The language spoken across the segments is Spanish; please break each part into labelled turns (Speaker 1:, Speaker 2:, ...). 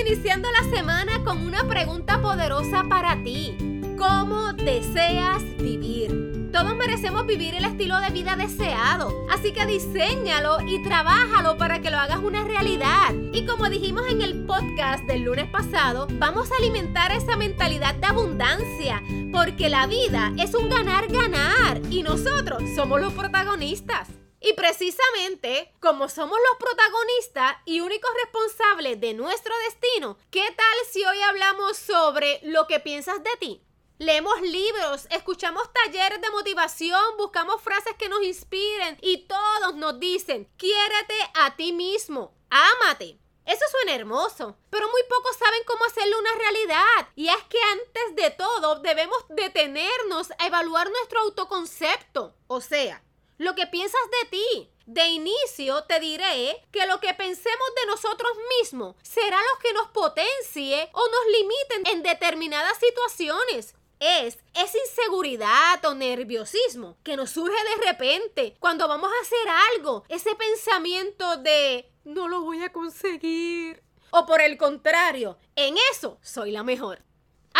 Speaker 1: iniciando la semana con una pregunta poderosa para ti. ¿Cómo deseas vivir? Todos merecemos vivir el estilo de vida deseado, así que diséñalo y trabájalo para que lo hagas una realidad. Y como dijimos en el podcast del lunes pasado, vamos a alimentar esa mentalidad de abundancia, porque la vida es un ganar-ganar y nosotros somos los protagonistas. Y precisamente, como somos los protagonistas y únicos responsables de nuestro destino, ¿qué tal si hoy hablamos sobre lo que piensas de ti? Leemos libros, escuchamos talleres de motivación, buscamos frases que nos inspiren y todos nos dicen, quiérete a ti mismo, ámate. Eso suena hermoso, pero muy pocos saben cómo hacerlo una realidad. Y es que antes de todo debemos detenernos a evaluar nuestro autoconcepto. O sea, lo que piensas de ti. De inicio te diré que lo que pensemos de nosotros mismos será lo que nos potencie o nos limiten en determinadas situaciones. Es esa inseguridad o nerviosismo que nos surge de repente cuando vamos a hacer algo. Ese pensamiento de no lo voy a conseguir. O por el contrario, en eso soy la mejor.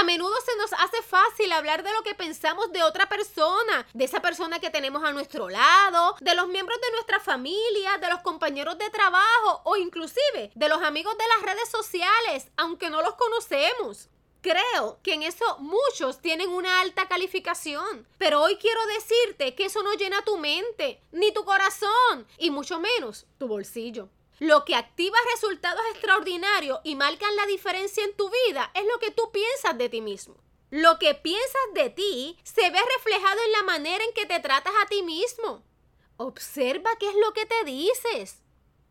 Speaker 1: A menudo se nos hace fácil hablar de lo que pensamos de otra persona, de esa persona que tenemos a nuestro lado, de los miembros de nuestra familia, de los compañeros de trabajo o inclusive de los amigos de las redes sociales, aunque no los conocemos. Creo que en eso muchos tienen una alta calificación, pero hoy quiero decirte que eso no llena tu mente, ni tu corazón, y mucho menos tu bolsillo. Lo que activa resultados extraordinarios y marcan la diferencia en tu vida es lo que tú piensas de ti mismo. Lo que piensas de ti se ve reflejado en la manera en que te tratas a ti mismo. Observa qué es lo que te dices,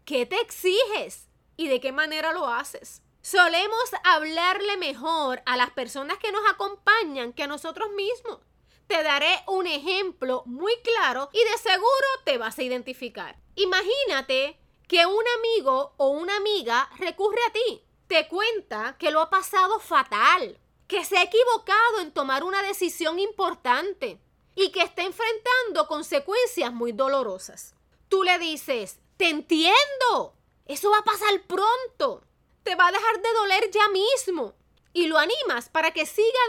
Speaker 1: qué te exiges y de qué manera lo haces. Solemos hablarle mejor a las personas que nos acompañan que a nosotros mismos. Te daré un ejemplo muy claro y de seguro te vas a identificar. Imagínate que un amigo o una amiga recurre a ti, te cuenta que lo ha pasado fatal, que se ha equivocado en tomar una decisión importante y que está enfrentando consecuencias muy dolorosas. Tú le dices, te entiendo, eso va a pasar pronto, te va a dejar de doler ya mismo y lo animas para que siga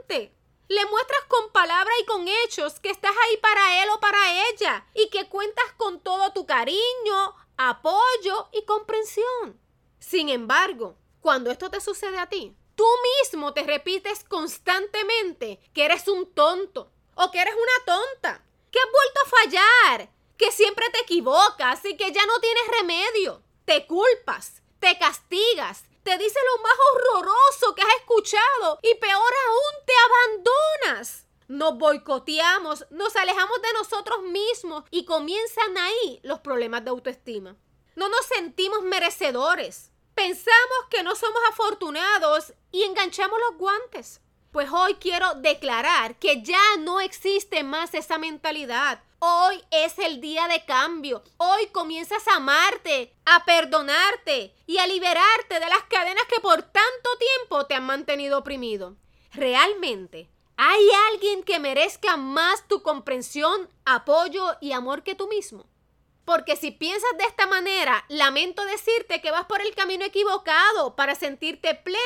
Speaker 1: adelante. Le muestras con palabras y con hechos que estás ahí para él o para ella y que cuentas con todo tu cariño, apoyo y comprensión. Sin embargo, cuando esto te sucede a ti, tú mismo te repites constantemente que eres un tonto o que eres una tonta, que has vuelto a fallar, que siempre te equivocas y que ya no tienes remedio. Te culpas, te castigas, te dices lo más horroroso que has escuchado y peor aún te abandonas nos boicoteamos, nos alejamos de nosotros mismos y comienzan ahí los problemas de autoestima. No nos sentimos merecedores. Pensamos que no somos afortunados y enganchamos los guantes. Pues hoy quiero declarar que ya no existe más esa mentalidad. Hoy es el día de cambio. Hoy comienzas a amarte, a perdonarte y a liberarte de las cadenas que por tanto tiempo te han mantenido oprimido. Realmente ¿Hay alguien que merezca más tu comprensión, apoyo y amor que tú mismo? Porque si piensas de esta manera, lamento decirte que vas por el camino equivocado para sentirte pleno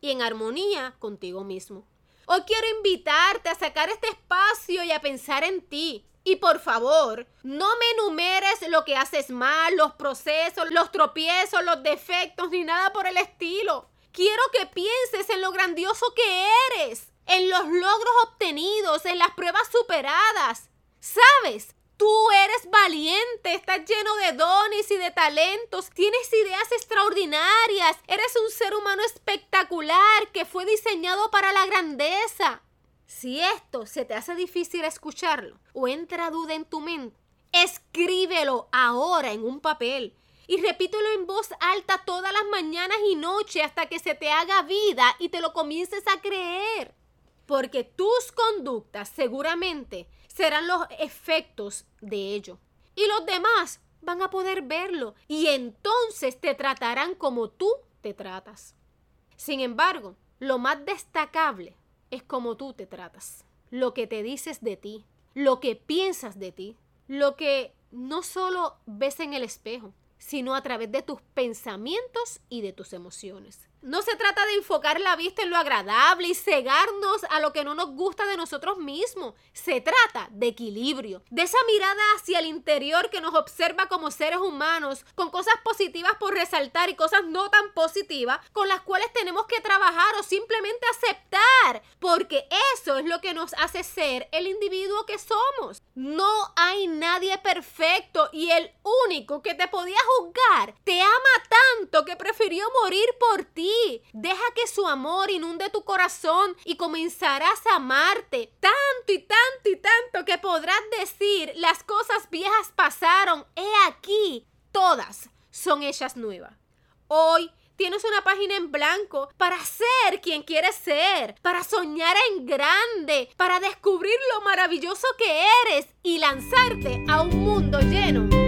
Speaker 1: y en armonía contigo mismo. Hoy quiero invitarte a sacar este espacio y a pensar en ti. Y por favor, no me enumeres lo que haces mal, los procesos, los tropiezos, los defectos, ni nada por el estilo. Quiero que pienses en lo grandioso que eres en los logros obtenidos, en las pruebas superadas. ¿Sabes? Tú eres valiente, estás lleno de dones y de talentos, tienes ideas extraordinarias, eres un ser humano espectacular que fue diseñado para la grandeza. Si esto se te hace difícil escucharlo o entra duda en tu mente, escríbelo ahora en un papel y repítelo en voz alta todas las mañanas y noches hasta que se te haga vida y te lo comiences a creer porque tus conductas seguramente serán los efectos de ello. Y los demás van a poder verlo y entonces te tratarán como tú te tratas. Sin embargo, lo más destacable es cómo tú te tratas, lo que te dices de ti, lo que piensas de ti, lo que no solo ves en el espejo, sino a través de tus pensamientos y de tus emociones. No se trata de enfocar la vista en lo agradable y cegarnos a lo que no nos gusta de nosotros mismos. Se trata de equilibrio, de esa mirada hacia el interior que nos observa como seres humanos, con cosas positivas por resaltar y cosas no tan positivas con las cuales tenemos que trabajar o simplemente aceptar, porque eso es lo que nos hace ser el individuo que somos. No hay nadie perfecto y el único que te podía juzgar te ama morir por ti Deja que su amor inunde tu corazón y comenzarás a amarte tanto y tanto y tanto que podrás decir las cosas viejas pasaron. He aquí, todas son ellas nuevas. Hoy tienes una página en blanco para ser quien quieres ser, para soñar en grande, para descubrir lo maravilloso que eres y lanzarte a un mundo lleno